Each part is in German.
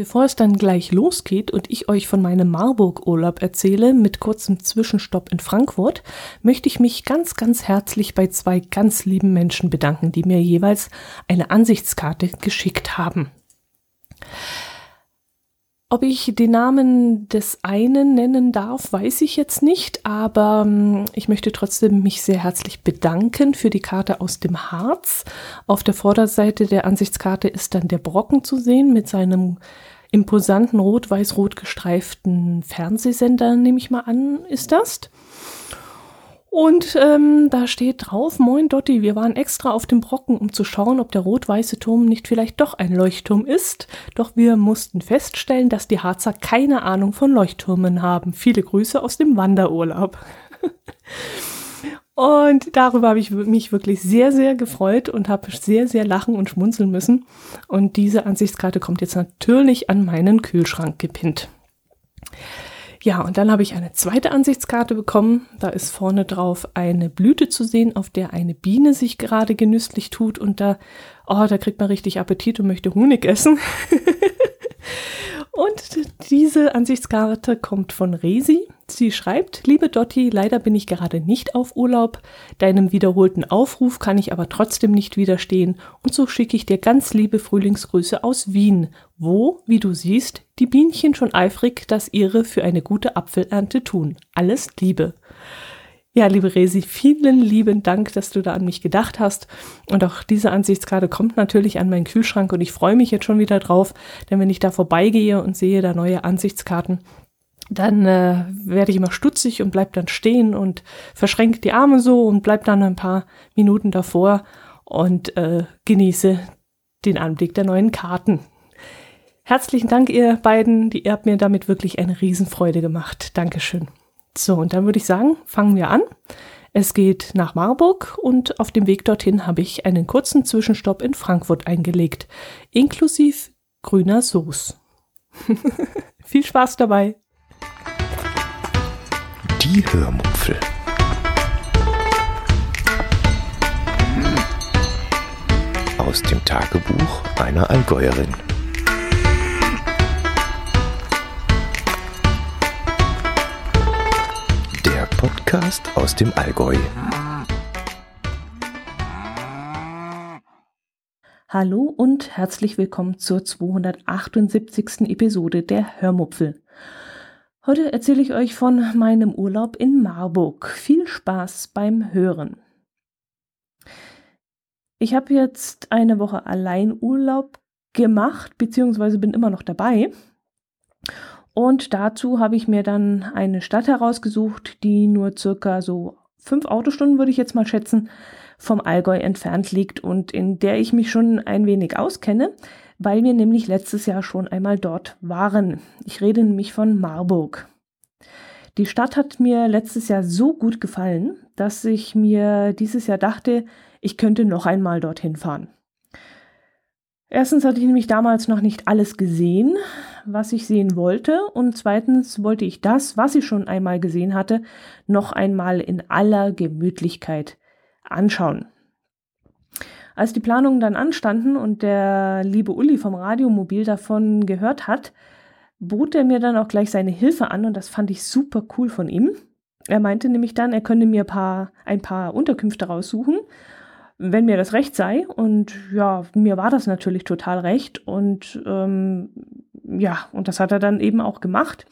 Bevor es dann gleich losgeht und ich euch von meinem Marburg-Urlaub erzähle, mit kurzem Zwischenstopp in Frankfurt, möchte ich mich ganz, ganz herzlich bei zwei ganz lieben Menschen bedanken, die mir jeweils eine Ansichtskarte geschickt haben. Ob ich den Namen des einen nennen darf, weiß ich jetzt nicht, aber ähm, ich möchte trotzdem mich sehr herzlich bedanken für die Karte aus dem Harz. Auf der Vorderseite der Ansichtskarte ist dann der Brocken zu sehen mit seinem imposanten rot-weiß-rot gestreiften Fernsehsender, nehme ich mal an, ist das. Und ähm, da steht drauf, Moin Dotti, wir waren extra auf dem Brocken, um zu schauen, ob der rot-weiße Turm nicht vielleicht doch ein Leuchtturm ist. Doch wir mussten feststellen, dass die Harzer keine Ahnung von Leuchttürmen haben. Viele Grüße aus dem Wanderurlaub. und darüber habe ich mich wirklich sehr, sehr gefreut und habe sehr, sehr lachen und schmunzeln müssen. Und diese Ansichtskarte kommt jetzt natürlich an meinen Kühlschrank gepinnt. Ja, und dann habe ich eine zweite Ansichtskarte bekommen. Da ist vorne drauf eine Blüte zu sehen, auf der eine Biene sich gerade genüsslich tut und da, oh, da kriegt man richtig Appetit und möchte Honig essen. Und diese Ansichtskarte kommt von Resi. Sie schreibt, liebe Dotti, leider bin ich gerade nicht auf Urlaub. Deinem wiederholten Aufruf kann ich aber trotzdem nicht widerstehen. Und so schicke ich dir ganz liebe Frühlingsgrüße aus Wien, wo, wie du siehst, die Bienchen schon eifrig das ihre für eine gute Apfelernte tun. Alles Liebe. Ja, liebe Resi, vielen lieben Dank, dass du da an mich gedacht hast. Und auch diese Ansichtskarte kommt natürlich an meinen Kühlschrank und ich freue mich jetzt schon wieder drauf, denn wenn ich da vorbeigehe und sehe da neue Ansichtskarten, dann äh, werde ich immer stutzig und bleib dann stehen und verschränke die Arme so und bleib dann ein paar Minuten davor und äh, genieße den Anblick der neuen Karten. Herzlichen Dank, ihr beiden. Ihr habt mir damit wirklich eine Riesenfreude gemacht. Dankeschön. So, und dann würde ich sagen, fangen wir an. Es geht nach Marburg und auf dem Weg dorthin habe ich einen kurzen Zwischenstopp in Frankfurt eingelegt, inklusive grüner Soße. Viel Spaß dabei. Die Hörmupfel. Aus dem Tagebuch einer Allgäuerin. Podcast aus dem Allgäu. Hallo und herzlich willkommen zur 278. Episode der Hörmupfel. Heute erzähle ich euch von meinem Urlaub in Marburg. Viel Spaß beim Hören. Ich habe jetzt eine Woche allein Urlaub gemacht, beziehungsweise bin immer noch dabei. Und dazu habe ich mir dann eine Stadt herausgesucht, die nur circa so fünf Autostunden, würde ich jetzt mal schätzen, vom Allgäu entfernt liegt und in der ich mich schon ein wenig auskenne, weil wir nämlich letztes Jahr schon einmal dort waren. Ich rede nämlich von Marburg. Die Stadt hat mir letztes Jahr so gut gefallen, dass ich mir dieses Jahr dachte, ich könnte noch einmal dorthin fahren. Erstens hatte ich nämlich damals noch nicht alles gesehen, was ich sehen wollte. Und zweitens wollte ich das, was ich schon einmal gesehen hatte, noch einmal in aller Gemütlichkeit anschauen. Als die Planungen dann anstanden und der liebe Uli vom Radiomobil davon gehört hat, bot er mir dann auch gleich seine Hilfe an und das fand ich super cool von ihm. Er meinte nämlich dann, er könne mir paar, ein paar Unterkünfte raussuchen wenn mir das recht sei. Und ja, mir war das natürlich total recht. Und ähm, ja, und das hat er dann eben auch gemacht.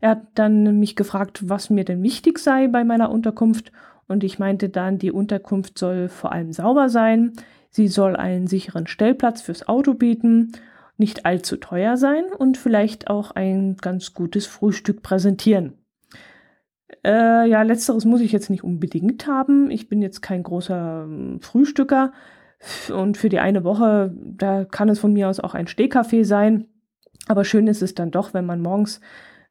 Er hat dann mich gefragt, was mir denn wichtig sei bei meiner Unterkunft. Und ich meinte dann, die Unterkunft soll vor allem sauber sein. Sie soll einen sicheren Stellplatz fürs Auto bieten, nicht allzu teuer sein und vielleicht auch ein ganz gutes Frühstück präsentieren. Äh, ja, letzteres muss ich jetzt nicht unbedingt haben. Ich bin jetzt kein großer äh, Frühstücker. Und für die eine Woche, da kann es von mir aus auch ein Stehkaffee sein. Aber schön ist es dann doch, wenn man morgens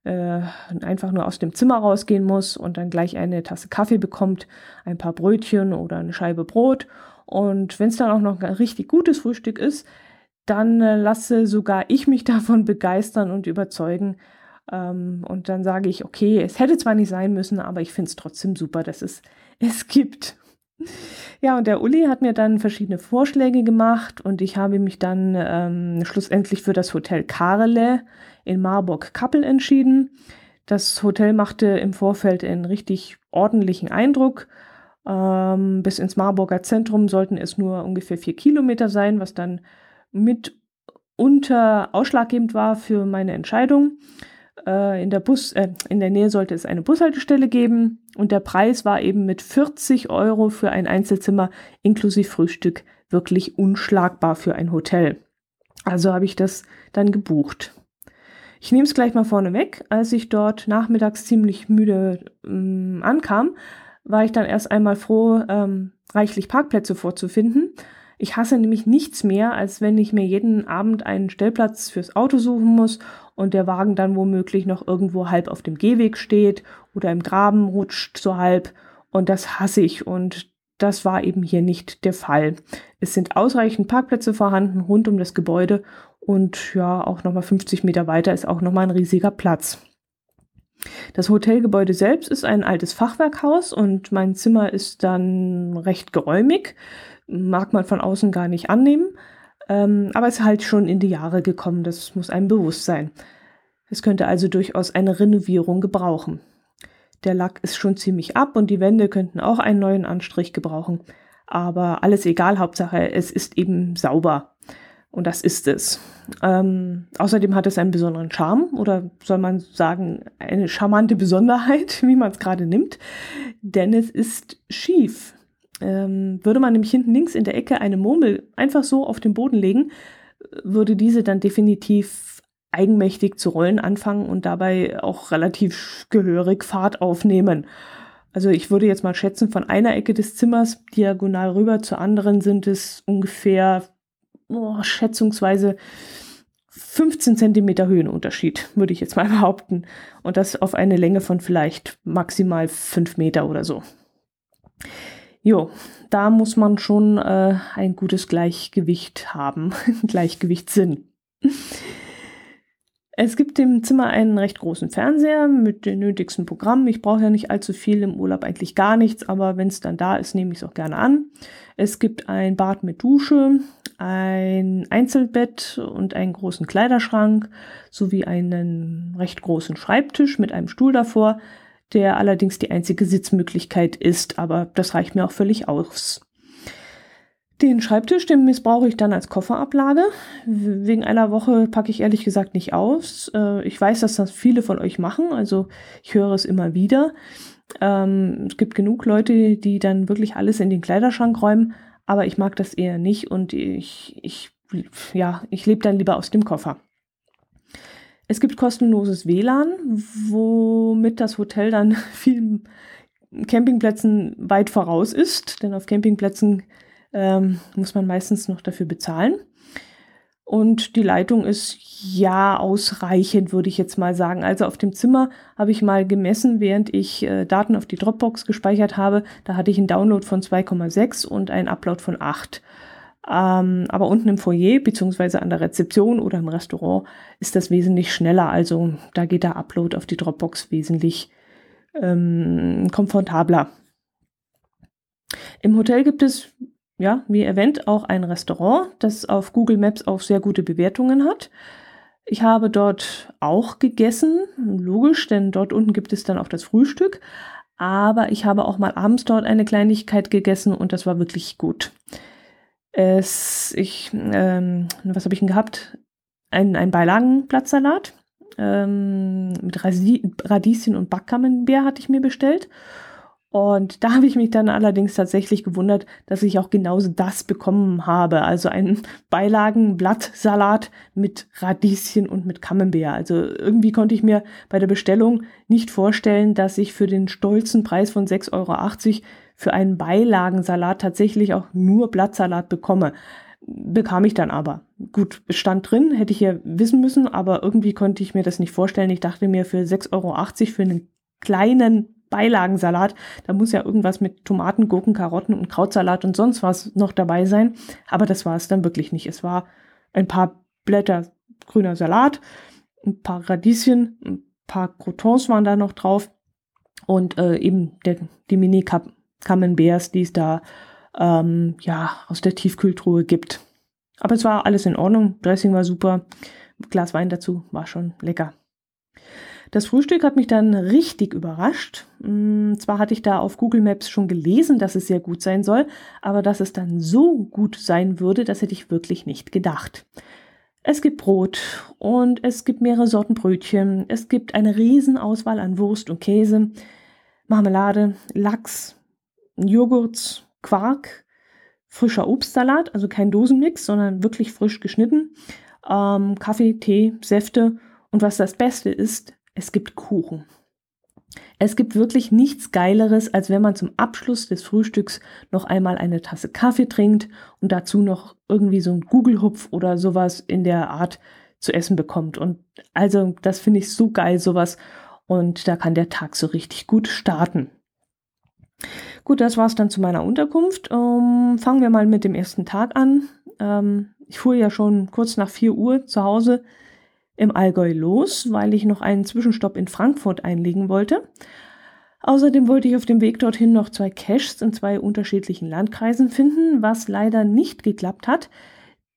äh, einfach nur aus dem Zimmer rausgehen muss und dann gleich eine Tasse Kaffee bekommt, ein paar Brötchen oder eine Scheibe Brot. Und wenn es dann auch noch ein richtig gutes Frühstück ist, dann äh, lasse sogar ich mich davon begeistern und überzeugen, ähm, und dann sage ich, okay, es hätte zwar nicht sein müssen, aber ich finde es trotzdem super, dass es es gibt. Ja, und der Uli hat mir dann verschiedene Vorschläge gemacht und ich habe mich dann ähm, schlussendlich für das Hotel Karele in Marburg-Kappel entschieden. Das Hotel machte im Vorfeld einen richtig ordentlichen Eindruck. Ähm, bis ins Marburger Zentrum sollten es nur ungefähr vier Kilometer sein, was dann mitunter ausschlaggebend war für meine Entscheidung. Äh, in, der Bus, äh, in der Nähe sollte es eine Bushaltestelle geben und der Preis war eben mit 40 Euro für ein Einzelzimmer inklusive Frühstück wirklich unschlagbar für ein Hotel. Also habe ich das dann gebucht. Ich nehme es gleich mal vorne weg. Als ich dort nachmittags ziemlich müde ähm, ankam, war ich dann erst einmal froh, ähm, reichlich Parkplätze vorzufinden. Ich hasse nämlich nichts mehr, als wenn ich mir jeden Abend einen Stellplatz fürs Auto suchen muss und der Wagen dann womöglich noch irgendwo halb auf dem Gehweg steht oder im Graben rutscht so halb. Und das hasse ich und das war eben hier nicht der Fall. Es sind ausreichend Parkplätze vorhanden rund um das Gebäude und ja, auch nochmal 50 Meter weiter ist auch nochmal ein riesiger Platz. Das Hotelgebäude selbst ist ein altes Fachwerkhaus und mein Zimmer ist dann recht geräumig. Mag man von außen gar nicht annehmen. Ähm, aber es ist halt schon in die Jahre gekommen, das muss einem bewusst sein. Es könnte also durchaus eine Renovierung gebrauchen. Der Lack ist schon ziemlich ab und die Wände könnten auch einen neuen Anstrich gebrauchen. Aber alles egal, Hauptsache, es ist eben sauber. Und das ist es. Ähm, außerdem hat es einen besonderen Charme oder soll man sagen, eine charmante Besonderheit, wie man es gerade nimmt, denn es ist schief. Ähm, würde man nämlich hinten links in der Ecke eine Murmel einfach so auf den Boden legen, würde diese dann definitiv eigenmächtig zu rollen anfangen und dabei auch relativ gehörig Fahrt aufnehmen. Also ich würde jetzt mal schätzen, von einer Ecke des Zimmers diagonal rüber zur anderen sind es ungefähr oh, schätzungsweise 15 Zentimeter Höhenunterschied, würde ich jetzt mal behaupten. Und das auf eine Länge von vielleicht maximal 5 Meter oder so. Jo, da muss man schon äh, ein gutes Gleichgewicht haben, Gleichgewichtssinn. Es gibt im Zimmer einen recht großen Fernseher mit den nötigsten Programmen. Ich brauche ja nicht allzu viel im Urlaub, eigentlich gar nichts, aber wenn es dann da ist, nehme ich es auch gerne an. Es gibt ein Bad mit Dusche, ein Einzelbett und einen großen Kleiderschrank sowie einen recht großen Schreibtisch mit einem Stuhl davor, der allerdings die einzige Sitzmöglichkeit ist, aber das reicht mir auch völlig aus. Den Schreibtisch, den missbrauche ich dann als Kofferablage. Wegen einer Woche packe ich ehrlich gesagt nicht aus. Äh, ich weiß, dass das viele von euch machen, also ich höre es immer wieder. Ähm, es gibt genug Leute, die dann wirklich alles in den Kleiderschrank räumen, aber ich mag das eher nicht und ich, ich, ja, ich lebe dann lieber aus dem Koffer. Es gibt kostenloses WLAN, womit das Hotel dann vielen Campingplätzen weit voraus ist, denn auf Campingplätzen ähm, muss man meistens noch dafür bezahlen. Und die Leitung ist ja ausreichend, würde ich jetzt mal sagen. Also auf dem Zimmer habe ich mal gemessen, während ich äh, Daten auf die Dropbox gespeichert habe. Da hatte ich einen Download von 2,6 und einen Upload von 8. Ähm, aber unten im Foyer beziehungsweise an der Rezeption oder im Restaurant ist das wesentlich schneller. Also da geht der Upload auf die Dropbox wesentlich ähm, komfortabler. Im Hotel gibt es ja, wie erwähnt, auch ein Restaurant, das auf Google Maps auch sehr gute Bewertungen hat. Ich habe dort auch gegessen, logisch, denn dort unten gibt es dann auch das Frühstück. Aber ich habe auch mal abends dort eine Kleinigkeit gegessen und das war wirklich gut. Es, ich, ähm, was habe ich denn gehabt? Ein, ein Beilagenblattsalat ähm, mit Radieschen und Backkammenbeer hatte ich mir bestellt. Und da habe ich mich dann allerdings tatsächlich gewundert, dass ich auch genauso das bekommen habe. Also einen Beilagenblattsalat mit Radieschen und mit Camembert. Also irgendwie konnte ich mir bei der Bestellung nicht vorstellen, dass ich für den stolzen Preis von 6,80 Euro für einen Beilagensalat tatsächlich auch nur Blattsalat bekomme. Bekam ich dann aber. Gut, stand drin, hätte ich ja wissen müssen, aber irgendwie konnte ich mir das nicht vorstellen. Ich dachte mir, für 6,80 Euro für einen kleinen Beilagensalat. Da muss ja irgendwas mit Tomaten, Gurken, Karotten und Krautsalat und sonst was noch dabei sein. Aber das war es dann wirklich nicht. Es war ein paar Blätter grüner Salat, ein paar Radieschen, ein paar Croutons waren da noch drauf und äh, eben der, die Mini-Cup Camemberts, die es da ähm, ja, aus der Tiefkühltruhe gibt. Aber es war alles in Ordnung. Dressing war super. Glas Wein dazu war schon lecker. Das Frühstück hat mich dann richtig überrascht. Mm, zwar hatte ich da auf Google Maps schon gelesen, dass es sehr gut sein soll, aber dass es dann so gut sein würde, das hätte ich wirklich nicht gedacht. Es gibt Brot und es gibt mehrere Sorten Brötchen. Es gibt eine Riesenauswahl an Wurst und Käse, Marmelade, Lachs, Joghurt, Quark, frischer Obstsalat, also kein Dosenmix, sondern wirklich frisch geschnitten, ähm, Kaffee, Tee, Säfte und was das Beste ist, es gibt Kuchen. Es gibt wirklich nichts Geileres, als wenn man zum Abschluss des Frühstücks noch einmal eine Tasse Kaffee trinkt und dazu noch irgendwie so ein Gugelhupf oder sowas in der Art zu essen bekommt. Und also das finde ich so geil, sowas. Und da kann der Tag so richtig gut starten. Gut, das war es dann zu meiner Unterkunft. Ähm, fangen wir mal mit dem ersten Tag an. Ähm, ich fuhr ja schon kurz nach 4 Uhr zu Hause im Allgäu los, weil ich noch einen Zwischenstopp in Frankfurt einlegen wollte. Außerdem wollte ich auf dem Weg dorthin noch zwei Caches in zwei unterschiedlichen Landkreisen finden, was leider nicht geklappt hat.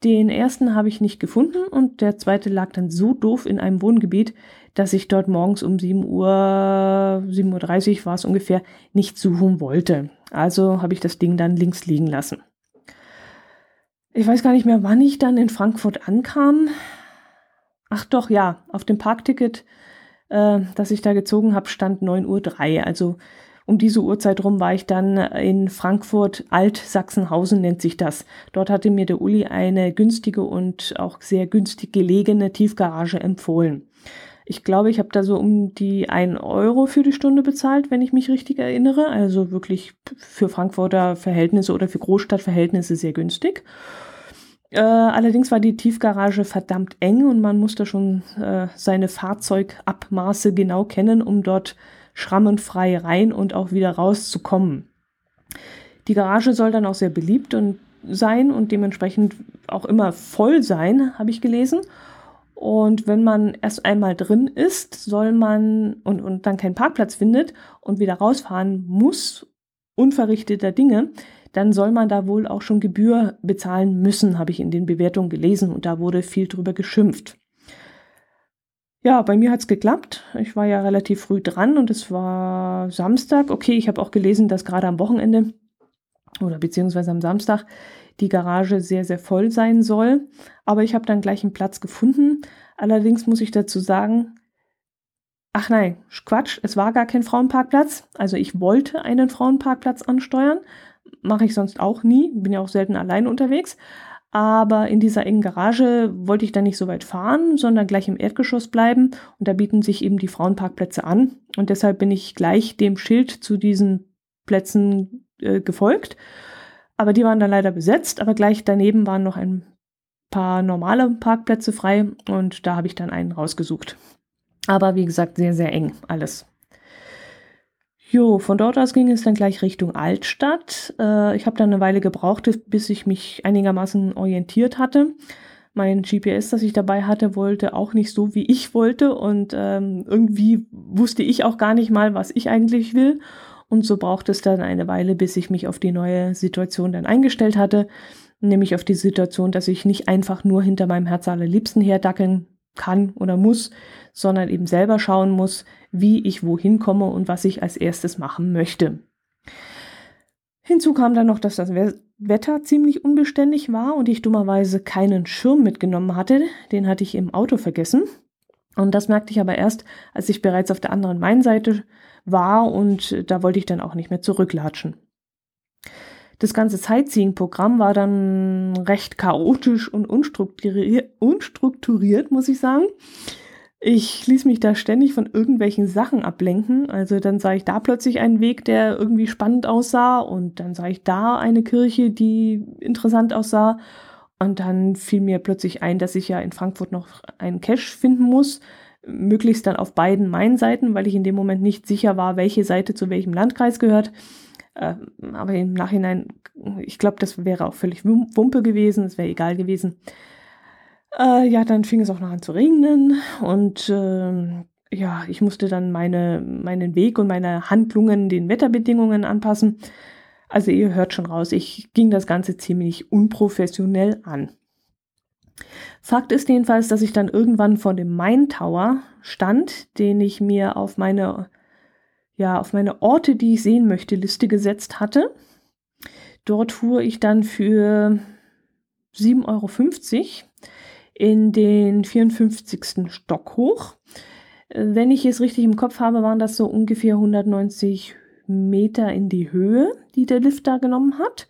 Den ersten habe ich nicht gefunden und der zweite lag dann so doof in einem Wohngebiet, dass ich dort morgens um 7 Uhr, 7.30 Uhr war es ungefähr, nicht suchen wollte. Also habe ich das Ding dann links liegen lassen. Ich weiß gar nicht mehr, wann ich dann in Frankfurt ankam. Ach doch, ja, auf dem Parkticket, äh, das ich da gezogen habe, stand 9.03 Uhr. Also um diese Uhrzeit rum war ich dann in Frankfurt, Alt-Sachsenhausen nennt sich das. Dort hatte mir der Uli eine günstige und auch sehr günstig gelegene Tiefgarage empfohlen. Ich glaube, ich habe da so um die 1 Euro für die Stunde bezahlt, wenn ich mich richtig erinnere. Also wirklich für Frankfurter Verhältnisse oder für Großstadtverhältnisse sehr günstig. Äh, allerdings war die Tiefgarage verdammt eng und man musste schon äh, seine Fahrzeugabmaße genau kennen, um dort schrammenfrei rein und auch wieder rauszukommen. Die Garage soll dann auch sehr beliebt und sein und dementsprechend auch immer voll sein, habe ich gelesen. Und wenn man erst einmal drin ist, soll man und, und dann keinen Parkplatz findet und wieder rausfahren muss, unverrichteter Dinge, dann soll man da wohl auch schon Gebühr bezahlen müssen, habe ich in den Bewertungen gelesen und da wurde viel drüber geschimpft. Ja, bei mir hat's geklappt. Ich war ja relativ früh dran und es war Samstag. Okay, ich habe auch gelesen, dass gerade am Wochenende oder beziehungsweise am Samstag die Garage sehr, sehr voll sein soll. Aber ich habe dann gleich einen Platz gefunden. Allerdings muss ich dazu sagen, ach nein, Quatsch, es war gar kein Frauenparkplatz. Also ich wollte einen Frauenparkplatz ansteuern. Mache ich sonst auch nie. Bin ja auch selten allein unterwegs. Aber in dieser engen Garage wollte ich dann nicht so weit fahren, sondern gleich im Erdgeschoss bleiben. Und da bieten sich eben die Frauenparkplätze an. Und deshalb bin ich gleich dem Schild zu diesen Plätzen äh, gefolgt aber die waren dann leider besetzt, aber gleich daneben waren noch ein paar normale Parkplätze frei und da habe ich dann einen rausgesucht. Aber wie gesagt, sehr, sehr eng alles. Jo, von dort aus ging es dann gleich Richtung Altstadt. Äh, ich habe dann eine Weile gebraucht, bis ich mich einigermaßen orientiert hatte. Mein GPS, das ich dabei hatte, wollte auch nicht so, wie ich wollte. Und ähm, irgendwie wusste ich auch gar nicht mal, was ich eigentlich will. Und so braucht es dann eine Weile, bis ich mich auf die neue Situation dann eingestellt hatte. Nämlich auf die Situation, dass ich nicht einfach nur hinter meinem Herz allerliebsten herdackeln kann oder muss, sondern eben selber schauen muss, wie ich wohin komme und was ich als erstes machen möchte. Hinzu kam dann noch, dass das Wetter ziemlich unbeständig war und ich dummerweise keinen Schirm mitgenommen hatte. Den hatte ich im Auto vergessen. Und das merkte ich aber erst, als ich bereits auf der anderen Mainseite war und da wollte ich dann auch nicht mehr zurücklatschen. Das ganze Sightseeing-Programm war dann recht chaotisch und unstrukturiert, unstrukturiert, muss ich sagen. Ich ließ mich da ständig von irgendwelchen Sachen ablenken. Also dann sah ich da plötzlich einen Weg, der irgendwie spannend aussah und dann sah ich da eine Kirche, die interessant aussah. Und dann fiel mir plötzlich ein, dass ich ja in Frankfurt noch einen Cache finden muss möglichst dann auf beiden meinen Seiten, weil ich in dem Moment nicht sicher war, welche Seite zu welchem Landkreis gehört. Äh, aber im Nachhinein, ich glaube, das wäre auch völlig Wumpe gewesen, es wäre egal gewesen. Äh, ja, dann fing es auch noch an zu regnen und äh, ja, ich musste dann meine, meinen Weg und meine Handlungen den Wetterbedingungen anpassen. Also ihr hört schon raus, ich ging das Ganze ziemlich unprofessionell an. Fakt ist jedenfalls, dass ich dann irgendwann vor dem Main Tower stand, den ich mir auf meine, ja, auf meine Orte, die ich sehen möchte, Liste gesetzt hatte. Dort fuhr ich dann für 7,50 Euro in den 54. Stock hoch. Wenn ich es richtig im Kopf habe, waren das so ungefähr 190 Meter in die Höhe, die der Lift da genommen hat.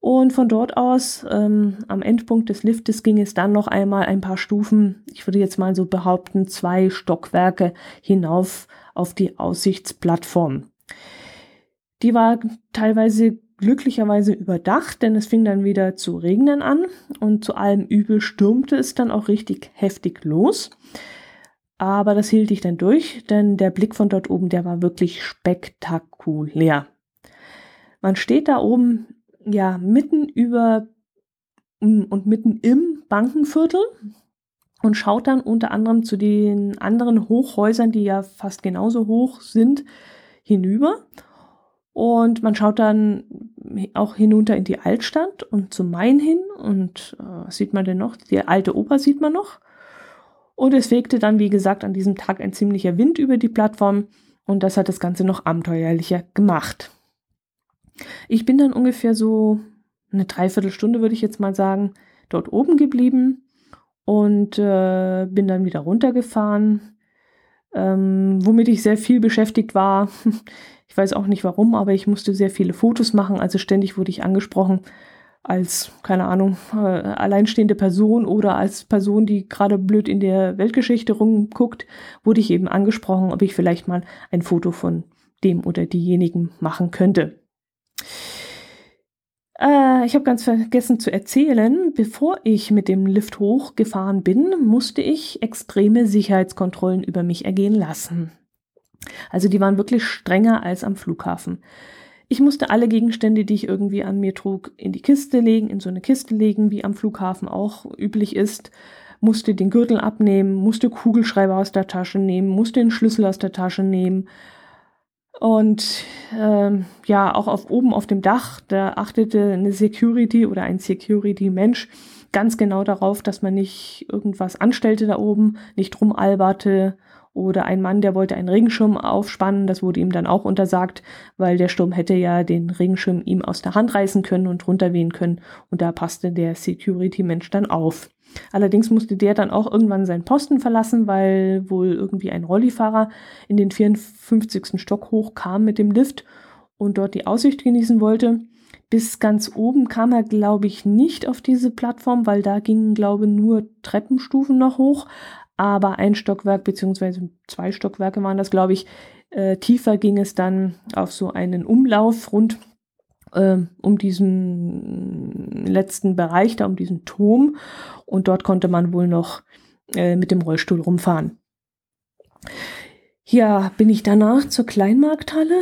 Und von dort aus, ähm, am Endpunkt des Liftes, ging es dann noch einmal ein paar Stufen, ich würde jetzt mal so behaupten, zwei Stockwerke hinauf auf die Aussichtsplattform. Die war teilweise glücklicherweise überdacht, denn es fing dann wieder zu regnen an und zu allem Übel stürmte es dann auch richtig heftig los. Aber das hielt ich dann durch, denn der Blick von dort oben, der war wirklich spektakulär. Man steht da oben, ja, mitten über mm, und mitten im Bankenviertel und schaut dann unter anderem zu den anderen Hochhäusern, die ja fast genauso hoch sind, hinüber. Und man schaut dann auch hinunter in die Altstadt und zum Main hin. Und äh, was sieht man denn noch? Die alte Oper sieht man noch. Und es fegte dann, wie gesagt, an diesem Tag ein ziemlicher Wind über die Plattform und das hat das Ganze noch abenteuerlicher gemacht. Ich bin dann ungefähr so eine Dreiviertelstunde, würde ich jetzt mal sagen, dort oben geblieben und äh, bin dann wieder runtergefahren, ähm, womit ich sehr viel beschäftigt war. Ich weiß auch nicht warum, aber ich musste sehr viele Fotos machen, also ständig wurde ich angesprochen, als, keine Ahnung, äh, alleinstehende Person oder als Person, die gerade blöd in der Weltgeschichte rumguckt, wurde ich eben angesprochen, ob ich vielleicht mal ein Foto von dem oder diejenigen machen könnte. Äh, ich habe ganz vergessen zu erzählen, bevor ich mit dem Lift hochgefahren bin, musste ich extreme Sicherheitskontrollen über mich ergehen lassen. Also die waren wirklich strenger als am Flughafen. Ich musste alle Gegenstände, die ich irgendwie an mir trug, in die Kiste legen, in so eine Kiste legen, wie am Flughafen auch üblich ist, musste den Gürtel abnehmen, musste Kugelschreiber aus der Tasche nehmen, musste den Schlüssel aus der Tasche nehmen. Und ähm, ja, auch auf oben auf dem Dach, da achtete eine Security oder ein Security-Mensch ganz genau darauf, dass man nicht irgendwas anstellte da oben, nicht rumalberte oder ein Mann, der wollte einen Regenschirm aufspannen, das wurde ihm dann auch untersagt, weil der Sturm hätte ja den Regenschirm ihm aus der Hand reißen können und runterwehen können. Und da passte der Security-Mensch dann auf. Allerdings musste der dann auch irgendwann seinen Posten verlassen, weil wohl irgendwie ein Rollifahrer in den 54. Stock hochkam mit dem Lift und dort die Aussicht genießen wollte. Bis ganz oben kam er, glaube ich, nicht auf diese Plattform, weil da gingen, glaube ich, nur Treppenstufen noch hoch aber ein Stockwerk beziehungsweise zwei Stockwerke waren das, glaube ich. Äh, tiefer ging es dann auf so einen Umlauf rund äh, um diesen letzten Bereich, da um diesen Turm. Und dort konnte man wohl noch äh, mit dem Rollstuhl rumfahren. Ja, bin ich danach zur Kleinmarkthalle.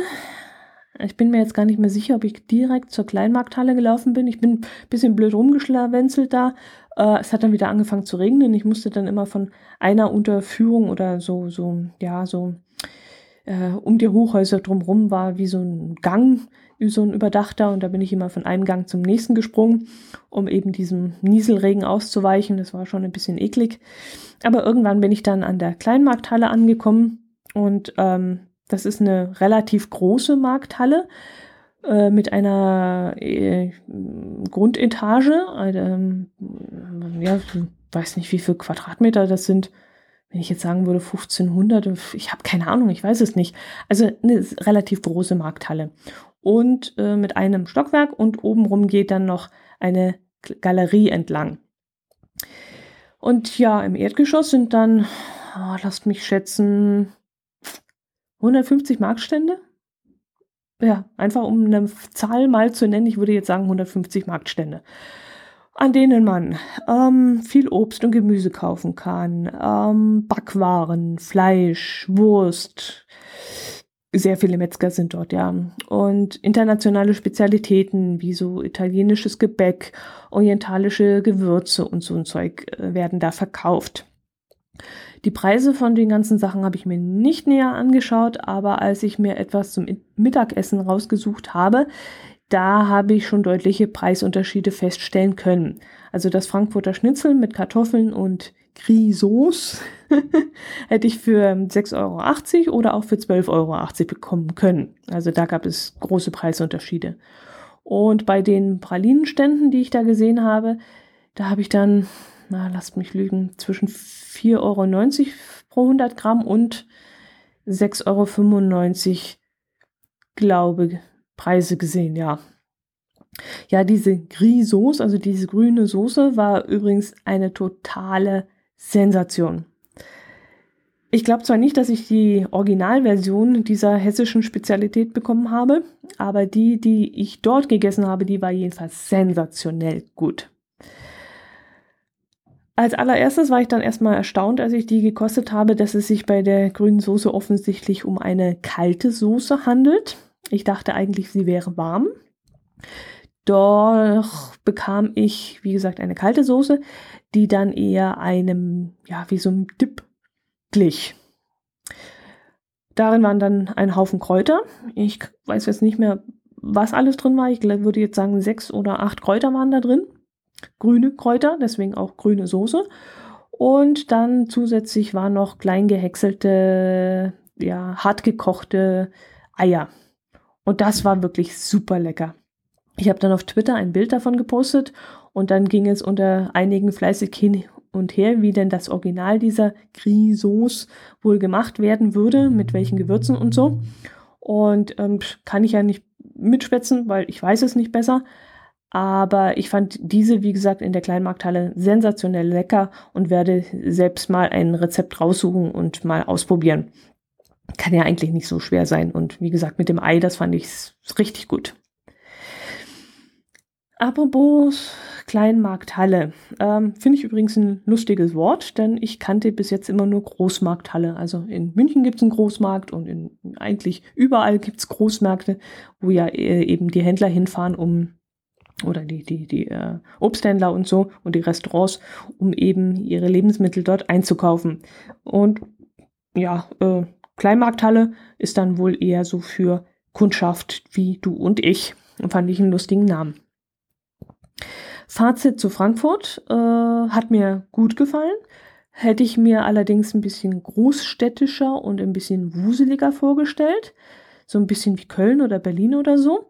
Ich bin mir jetzt gar nicht mehr sicher, ob ich direkt zur Kleinmarkthalle gelaufen bin. Ich bin ein bisschen blöd rumgeschlawenzelt da, äh, es hat dann wieder angefangen zu regnen. Ich musste dann immer von einer Unterführung oder so, so, ja, so äh, um die Hochhäuser drumherum war wie so ein Gang, so ein überdachter. Und da bin ich immer von einem Gang zum nächsten gesprungen, um eben diesem Nieselregen auszuweichen. Das war schon ein bisschen eklig. Aber irgendwann bin ich dann an der Kleinmarkthalle angekommen und ähm, das ist eine relativ große Markthalle äh, mit einer äh, Grundetage, ähm, ja, weiß nicht, wie viel Quadratmeter das sind. Wenn ich jetzt sagen würde 1500, ich habe keine Ahnung, ich weiß es nicht. Also eine relativ große Markthalle. Und äh, mit einem Stockwerk und obenrum geht dann noch eine Galerie entlang. Und ja, im Erdgeschoss sind dann, oh, lasst mich schätzen, 150 Marktstände ja, einfach um eine Zahl mal zu nennen, ich würde jetzt sagen 150 Marktstände, an denen man ähm, viel Obst und Gemüse kaufen kann, ähm, Backwaren, Fleisch, Wurst, sehr viele Metzger sind dort, ja. Und internationale Spezialitäten wie so italienisches Gebäck, orientalische Gewürze und so ein Zeug äh, werden da verkauft. Die Preise von den ganzen Sachen habe ich mir nicht näher angeschaut, aber als ich mir etwas zum Mittagessen rausgesucht habe, da habe ich schon deutliche Preisunterschiede feststellen können. Also das Frankfurter Schnitzel mit Kartoffeln und Grisauce hätte ich für 6,80 Euro oder auch für 12,80 Euro bekommen können. Also da gab es große Preisunterschiede. Und bei den Pralinenständen, die ich da gesehen habe, da habe ich dann, na, lasst mich lügen, zwischen 4,90 Euro pro 100 Gramm und 6,95 Euro, glaube Preise gesehen, ja. Ja, diese Grisauce, also diese grüne Soße, war übrigens eine totale Sensation. Ich glaube zwar nicht, dass ich die Originalversion dieser hessischen Spezialität bekommen habe, aber die, die ich dort gegessen habe, die war jedenfalls sensationell gut. Als allererstes war ich dann erstmal erstaunt, als ich die gekostet habe, dass es sich bei der grünen Soße offensichtlich um eine kalte Soße handelt. Ich dachte eigentlich, sie wäre warm. Doch bekam ich, wie gesagt, eine kalte Soße, die dann eher einem, ja, wie so einem Dip glich. Darin waren dann ein Haufen Kräuter. Ich weiß jetzt nicht mehr, was alles drin war. Ich würde jetzt sagen, sechs oder acht Kräuter waren da drin. Grüne Kräuter, deswegen auch grüne Soße. Und dann zusätzlich waren noch klein gehäckselte, ja, hart gekochte Eier. Und das war wirklich super lecker. Ich habe dann auf Twitter ein Bild davon gepostet und dann ging es unter einigen fleißig hin und her, wie denn das Original dieser Grisauce wohl gemacht werden würde, mit welchen Gewürzen und so. Und ähm, kann ich ja nicht mitschwätzen, weil ich weiß es nicht besser. Aber ich fand diese, wie gesagt, in der Kleinmarkthalle sensationell lecker und werde selbst mal ein Rezept raussuchen und mal ausprobieren. Kann ja eigentlich nicht so schwer sein. Und wie gesagt, mit dem Ei, das fand ich richtig gut. Apropos Kleinmarkthalle. Ähm, Finde ich übrigens ein lustiges Wort, denn ich kannte bis jetzt immer nur Großmarkthalle. Also in München gibt es einen Großmarkt und in, eigentlich überall gibt es Großmärkte, wo ja äh, eben die Händler hinfahren, um oder die, die, die äh, Obsthändler und so und die Restaurants, um eben ihre Lebensmittel dort einzukaufen. Und ja, äh, Kleinmarkthalle ist dann wohl eher so für Kundschaft wie du und ich. Fand ich einen lustigen Namen. Fazit zu Frankfurt äh, hat mir gut gefallen. Hätte ich mir allerdings ein bisschen großstädtischer und ein bisschen wuseliger vorgestellt. So ein bisschen wie Köln oder Berlin oder so.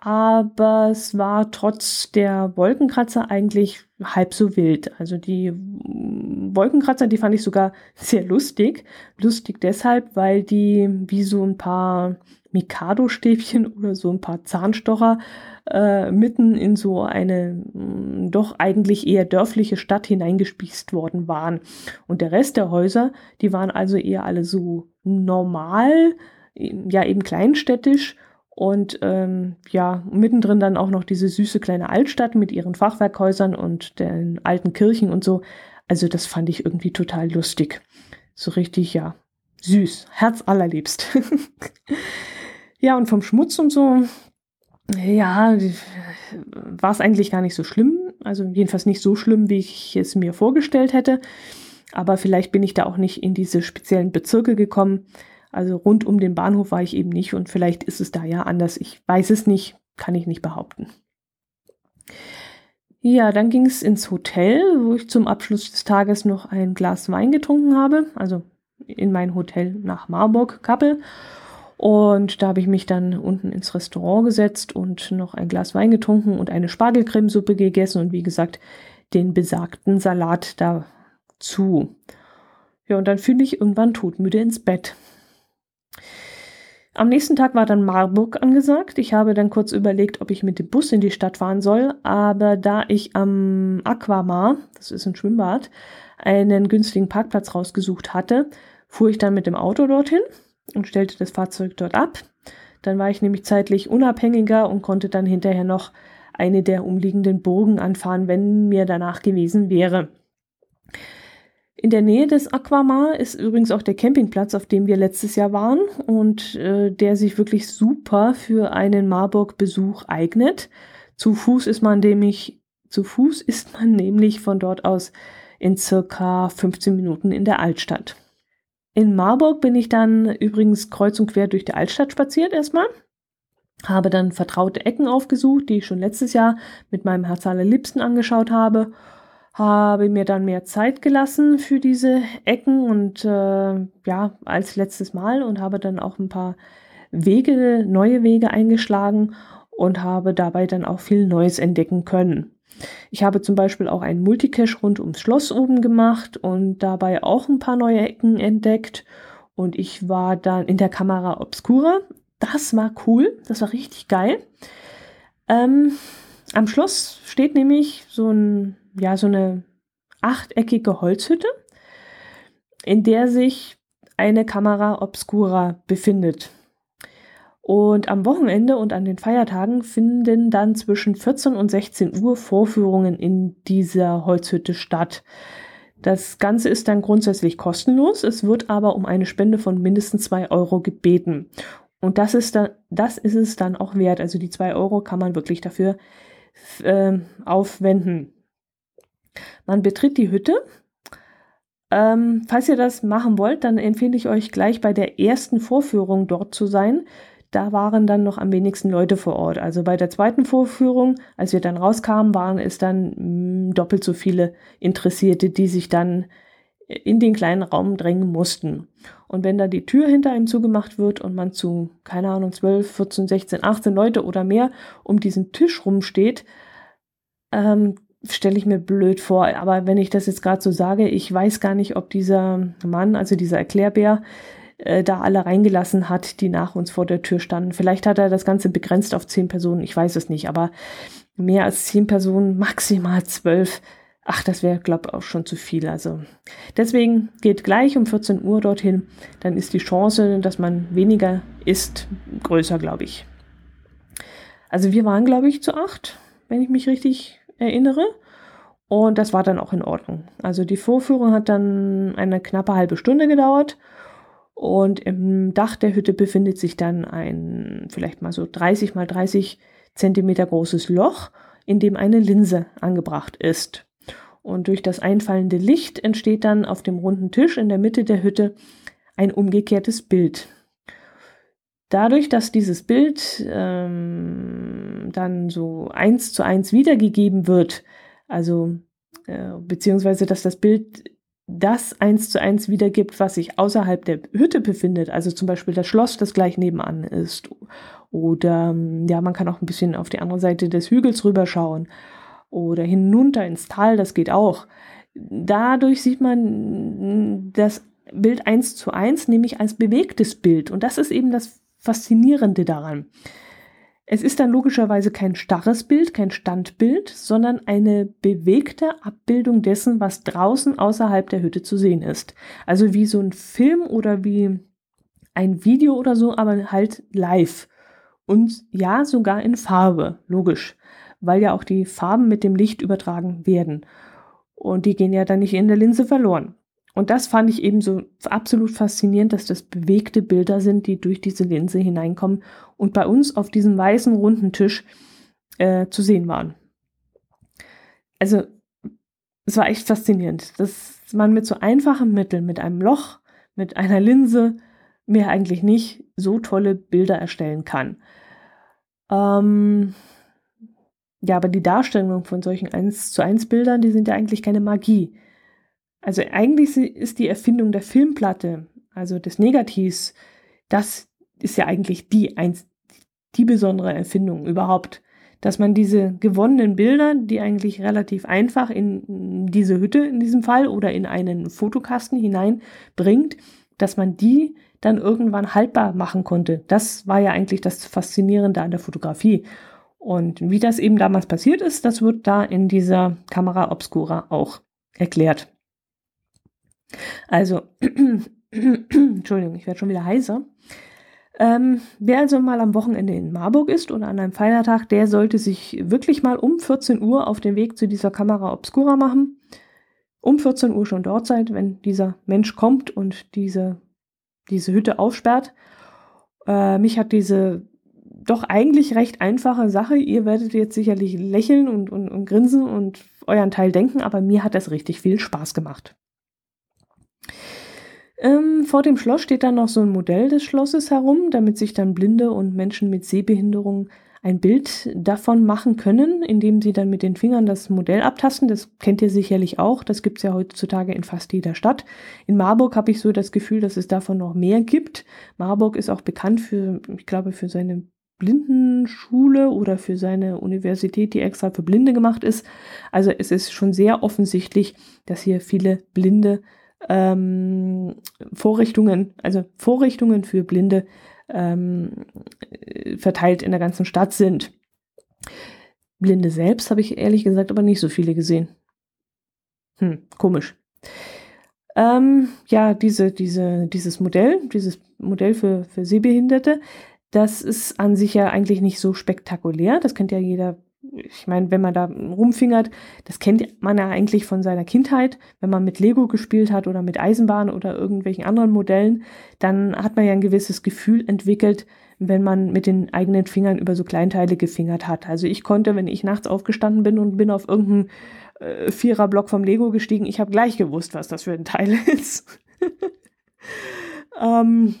Aber es war trotz der Wolkenkratzer eigentlich halb so wild. Also die Wolkenkratzer, die fand ich sogar sehr lustig. Lustig deshalb, weil die wie so ein paar Mikado-Stäbchen oder so ein paar Zahnstocher äh, mitten in so eine mh, mm, doch eigentlich eher dörfliche Stadt hineingespießt worden waren. Und der Rest der Häuser, die waren also eher alle so normal, ja eben kleinstädtisch und ähm, ja, mittendrin dann auch noch diese süße kleine Altstadt mit ihren Fachwerkhäusern und den alten Kirchen und so. Also das fand ich irgendwie total lustig. So richtig, ja, süß, Herz allerliebst. ja, und vom Schmutz und so, ja, war es eigentlich gar nicht so schlimm. Also jedenfalls nicht so schlimm, wie ich es mir vorgestellt hätte. Aber vielleicht bin ich da auch nicht in diese speziellen Bezirke gekommen. Also rund um den Bahnhof war ich eben nicht und vielleicht ist es da ja anders. Ich weiß es nicht, kann ich nicht behaupten. Ja, dann ging es ins Hotel, wo ich zum Abschluss des Tages noch ein Glas Wein getrunken habe. Also in mein Hotel nach Marburg, Kappel. Und da habe ich mich dann unten ins Restaurant gesetzt und noch ein Glas Wein getrunken und eine Spargelcremesuppe gegessen und wie gesagt den besagten Salat dazu. Ja, und dann fühle ich irgendwann todmüde ins Bett. Am nächsten Tag war dann Marburg angesagt. Ich habe dann kurz überlegt, ob ich mit dem Bus in die Stadt fahren soll, aber da ich am Aquamar, das ist ein Schwimmbad, einen günstigen Parkplatz rausgesucht hatte, fuhr ich dann mit dem Auto dorthin und stellte das Fahrzeug dort ab. Dann war ich nämlich zeitlich unabhängiger und konnte dann hinterher noch eine der umliegenden Burgen anfahren, wenn mir danach gewesen wäre. In der Nähe des Aquamar ist übrigens auch der Campingplatz, auf dem wir letztes Jahr waren und äh, der sich wirklich super für einen Marburg-Besuch eignet. Zu Fuß ist man nämlich, zu Fuß ist man nämlich von dort aus in circa 15 Minuten in der Altstadt. In Marburg bin ich dann übrigens kreuz und quer durch die Altstadt spaziert erstmal. habe dann vertraute Ecken aufgesucht, die ich schon letztes Jahr mit meinem Herz allerliebsten angeschaut habe, habe mir dann mehr Zeit gelassen für diese Ecken und äh, ja, als letztes Mal und habe dann auch ein paar Wege, neue Wege eingeschlagen und habe dabei dann auch viel Neues entdecken können. Ich habe zum Beispiel auch einen Multicache rund ums Schloss oben gemacht und dabei auch ein paar neue Ecken entdeckt. Und ich war dann in der Kamera Obscura. Das war cool, das war richtig geil. Ähm, am Schloss steht nämlich so, ein, ja, so eine achteckige Holzhütte, in der sich eine Kamera Obscura befindet. Und am Wochenende und an den Feiertagen finden dann zwischen 14 und 16 Uhr Vorführungen in dieser Holzhütte statt. Das Ganze ist dann grundsätzlich kostenlos. Es wird aber um eine Spende von mindestens zwei Euro gebeten. Und das ist, dann, das ist es dann auch wert. Also die zwei Euro kann man wirklich dafür äh, aufwenden. Man betritt die Hütte. Ähm, falls ihr das machen wollt, dann empfehle ich euch gleich bei der ersten Vorführung dort zu sein da waren dann noch am wenigsten Leute vor Ort. Also bei der zweiten Vorführung, als wir dann rauskamen, waren es dann mh, mm, doppelt so viele Interessierte, die sich dann in den kleinen Raum drängen mussten. Und wenn da die Tür hinter einem zugemacht wird und man zu, keine Ahnung, 12, 14, 16, 18 Leute oder mehr um diesen Tisch rumsteht, ähm, stelle ich mir blöd vor. Aber wenn ich das jetzt gerade so sage, ich weiß gar nicht, ob dieser Mann, also dieser Erklärbär, äh, da alle reingelassen hat, die nach uns vor der Tür standen. Vielleicht hat er das Ganze begrenzt auf zehn Personen, ich weiß es nicht, aber mehr als zehn Personen, maximal zwölf. Ach, das wäre, glaube ich, auch schon zu viel. Also deswegen geht gleich um 14 Uhr dorthin. Dann ist die Chance, dass man weniger isst, größer, glaube ich. Also wir waren, glaube ich, zu acht, wenn ich mich richtig erinnere. Und das war dann auch in Ordnung. Also die Vorführung hat dann eine knappe halbe Stunde gedauert. Und im Dach der Hütte befindet sich dann ein vielleicht mal so 30 mal 30 Zentimeter großes Loch, in dem eine Linse angebracht ist. Und durch das einfallende Licht entsteht dann auf dem runden Tisch in der Mitte der Hütte ein umgekehrtes Bild. Dadurch, dass dieses Bild ähm, dann so eins zu eins wiedergegeben wird, also äh, beziehungsweise dass das Bild das eins zu eins wiedergibt, was sich außerhalb der Hütte befindet, also zum Beispiel das Schloss, das gleich nebenan ist. Oder ähm, ja, man kann auch ein bisschen auf die andere Seite des Hügels rüberschauen. Oder hinunter ins Tal, das geht auch. Dadurch sieht man das Bild eins zu eins, nämlich als bewegtes Bild. Und das ist eben das Faszinierende daran. Es ist dann logischerweise kein starres Bild, kein Standbild, sondern eine bewegte Abbildung dessen, was draußen außerhalb der Hütte zu sehen ist. Also wie so ein Film oder wie ein Video oder so, aber halt live. Und ja, sogar in Farbe, logisch, weil ja auch die Farben mit dem Licht übertragen werden. Und die gehen ja dann nicht in der Linse verloren. Und das fand ich eben so absolut faszinierend, dass das bewegte Bilder sind, die durch diese Linse hineinkommen und bei uns auf diesem weißen runden Tisch äh, zu sehen waren. Also es war echt faszinierend, dass man mit so einfachen Mitteln, mit einem Loch, mit einer Linse, mehr eigentlich nicht so tolle Bilder erstellen kann. Ähm, ja, aber die Darstellung von solchen 1 zu 1 Bildern, die sind ja eigentlich keine Magie. Also eigentlich ist die Erfindung der Filmplatte, also des Negativs, das ist ja eigentlich die, eins, die besondere Erfindung überhaupt. Dass man diese gewonnenen Bilder, die eigentlich relativ einfach in diese Hütte in diesem Fall oder in einen Fotokasten hineinbringt, dass man die dann irgendwann haltbar machen konnte. Das war ja eigentlich das Faszinierende an der Fotografie. Und wie das eben damals passiert ist, das wird da in dieser Kamera Obscura auch erklärt. Also, Entschuldigung, ich werde schon wieder heißer. Ähm, wer also mal am Wochenende in Marburg ist oder an einem Feiertag, der sollte sich wirklich mal um 14 Uhr auf den Weg zu dieser Kamera Obscura machen. Um 14 Uhr schon dort seid, wenn dieser Mensch kommt und diese, diese Hütte aufsperrt. Äh, mich hat diese doch eigentlich recht einfache Sache, ihr werdet jetzt sicherlich lächeln und, und, und grinsen und euren Teil denken, aber mir hat das richtig viel Spaß gemacht. Ähm, vor dem Schloss steht dann noch so ein Modell des Schlosses herum, damit sich dann Blinde und Menschen mit Sehbehinderung ein Bild davon machen können, indem sie dann mit den Fingern das Modell abtasten. Das kennt ihr sicherlich auch. Das gibt's ja heutzutage in fast jeder Stadt. In Marburg habe ich so das Gefühl, dass es davon noch mehr gibt. Marburg ist auch bekannt für, ich glaube, für seine Blindenschule oder für seine Universität, die extra für Blinde gemacht ist. Also es ist schon sehr offensichtlich, dass hier viele Blinde ähm, Vorrichtungen, also Vorrichtungen für Blinde ähm, verteilt in der ganzen Stadt sind. Blinde selbst habe ich ehrlich gesagt aber nicht so viele gesehen. Hm, komisch. Ähm, ja, diese, diese, dieses Modell, dieses Modell für, für Sehbehinderte, das ist an sich ja eigentlich nicht so spektakulär. Das kennt ja jeder ich meine, wenn man da rumfingert, das kennt man ja eigentlich von seiner Kindheit. Wenn man mit Lego gespielt hat oder mit Eisenbahn oder irgendwelchen anderen Modellen, dann hat man ja ein gewisses Gefühl entwickelt, wenn man mit den eigenen Fingern über so Kleinteile gefingert hat. Also ich konnte, wenn ich nachts aufgestanden bin und bin auf irgendeinen äh, Viererblock vom Lego gestiegen, ich habe gleich gewusst, was das für ein Teil ist. ähm,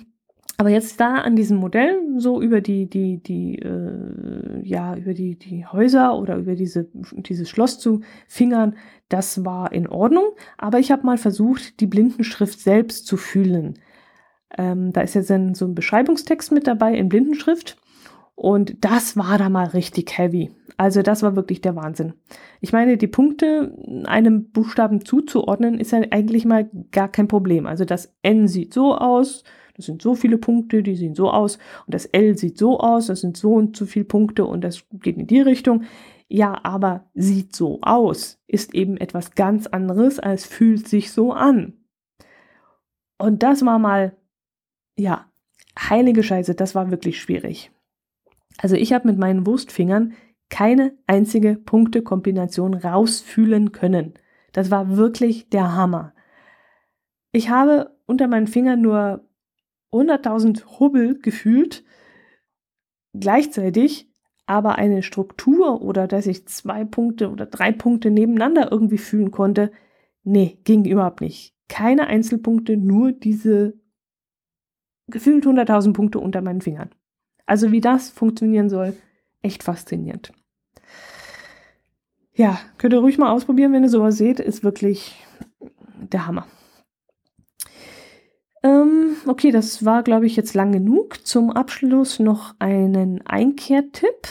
aber jetzt da an diesem Modell, so über die, die, die, äh, ja, über die, die Häuser oder über diese, dieses Schloss zu fingern, das war in Ordnung. Aber ich habe mal versucht, die Blindenschrift selbst zu fühlen. Ähm, da ist jetzt ein, so ein Beschreibungstext mit dabei in Blindenschrift. Und das war da mal richtig heavy. Also das war wirklich der Wahnsinn. Ich meine, die Punkte einem Buchstaben zuzuordnen, ist ja eigentlich mal gar kein Problem. Also das N sieht so aus, das sind so viele Punkte, die sehen so aus und das L sieht so aus, das sind so und so viele Punkte und das geht in die Richtung. Ja, aber sieht so aus, ist eben etwas ganz anderes als fühlt sich so an. Und das war mal, ja, heilige Scheiße, das war wirklich schwierig. Also ich habe mit meinen Wurstfingern keine einzige Punktekombination rausfühlen können. Das war wirklich der Hammer. Ich habe unter meinen Fingern nur 100.000 Hubbel gefühlt, gleichzeitig aber eine Struktur oder dass ich zwei Punkte oder drei Punkte nebeneinander irgendwie fühlen konnte, nee, ging überhaupt nicht. Keine Einzelpunkte, nur diese gefühlt 100.000 Punkte unter meinen Fingern. Also wie das funktionieren soll, echt faszinierend. Ja, könnt ihr ruhig mal ausprobieren, wenn ihr sowas seht, ist wirklich der Hammer. Ähm, okay, das war, glaube ich, jetzt lang genug. Zum Abschluss noch einen Einkehrtipp.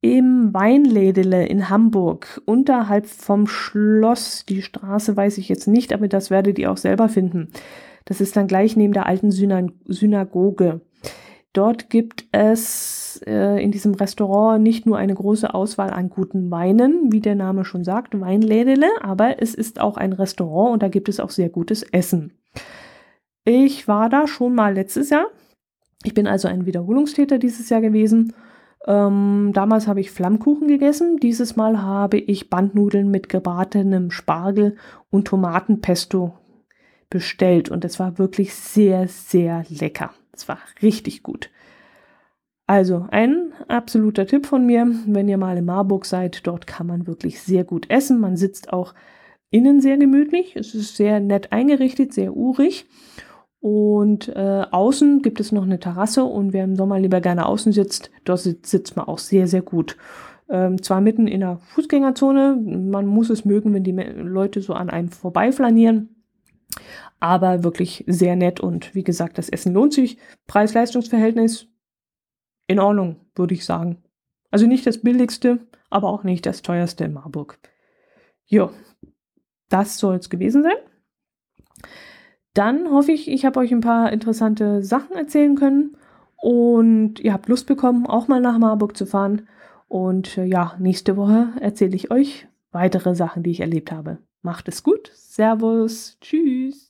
Im Weinlädele in Hamburg, unterhalb vom Schloss, die Straße weiß ich jetzt nicht, aber das werdet ihr auch selber finden. Das ist dann gleich neben der alten Synagoge. Dort gibt es äh, in diesem Restaurant nicht nur eine große Auswahl an guten Weinen, wie der Name schon sagt, Weinlädele, aber es ist auch ein Restaurant und da gibt es auch sehr gutes Essen. Ich war da schon mal letztes Jahr. Ich bin also ein Wiederholungstäter dieses Jahr gewesen. Ähm, damals habe ich Flammkuchen gegessen. Dieses Mal habe ich Bandnudeln mit gebratenem Spargel und Tomatenpesto bestellt. Und es war wirklich sehr, sehr lecker. Es war richtig gut. Also ein absoluter Tipp von mir, wenn ihr mal in Marburg seid, dort kann man wirklich sehr gut essen. Man sitzt auch innen sehr gemütlich. Es ist sehr nett eingerichtet, sehr urig. Und äh, außen gibt es noch eine Terrasse und wer im Sommer lieber gerne außen sitzt, dort sitzt, man auch sehr, sehr gut. Ähm, zwar mitten in der Fußgängerzone, man muss es mögen, wenn die Leute so an einem vorbeiflanieren, aber wirklich sehr nett und wie gesagt, das Essen lohnt sich. Preis-Leistungs-Verhältnis in Ordnung, würde ich sagen. Also nicht das billigste, aber auch nicht das teuerste in Marburg. Jo, das soll es gewesen sein. Dann hoffe ich, ich habe euch ein paar interessante Sachen erzählen können und ihr habt Lust bekommen, auch mal nach Marburg zu fahren. Und äh, ja, nächste Woche erzähle ich euch weitere Sachen, die ich erlebt habe. Macht es gut. Servus. Tschüss.